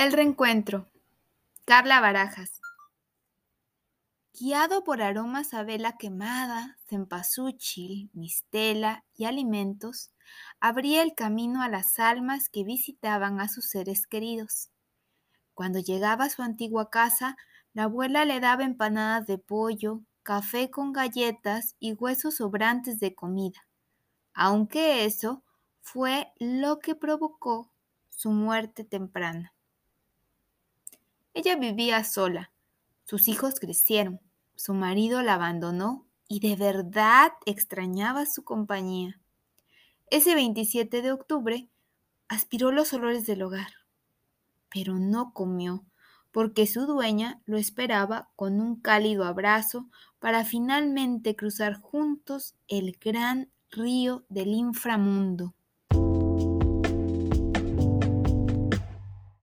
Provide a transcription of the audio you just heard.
El reencuentro. Carla Barajas. Guiado por aromas a vela quemada, cempasúchil, mistela y alimentos, abría el camino a las almas que visitaban a sus seres queridos. Cuando llegaba a su antigua casa, la abuela le daba empanadas de pollo, café con galletas y huesos sobrantes de comida, aunque eso fue lo que provocó su muerte temprana. Ella vivía sola. Sus hijos crecieron. Su marido la abandonó y de verdad extrañaba su compañía. Ese 27 de octubre aspiró los olores del hogar, pero no comió porque su dueña lo esperaba con un cálido abrazo para finalmente cruzar juntos el gran río del inframundo.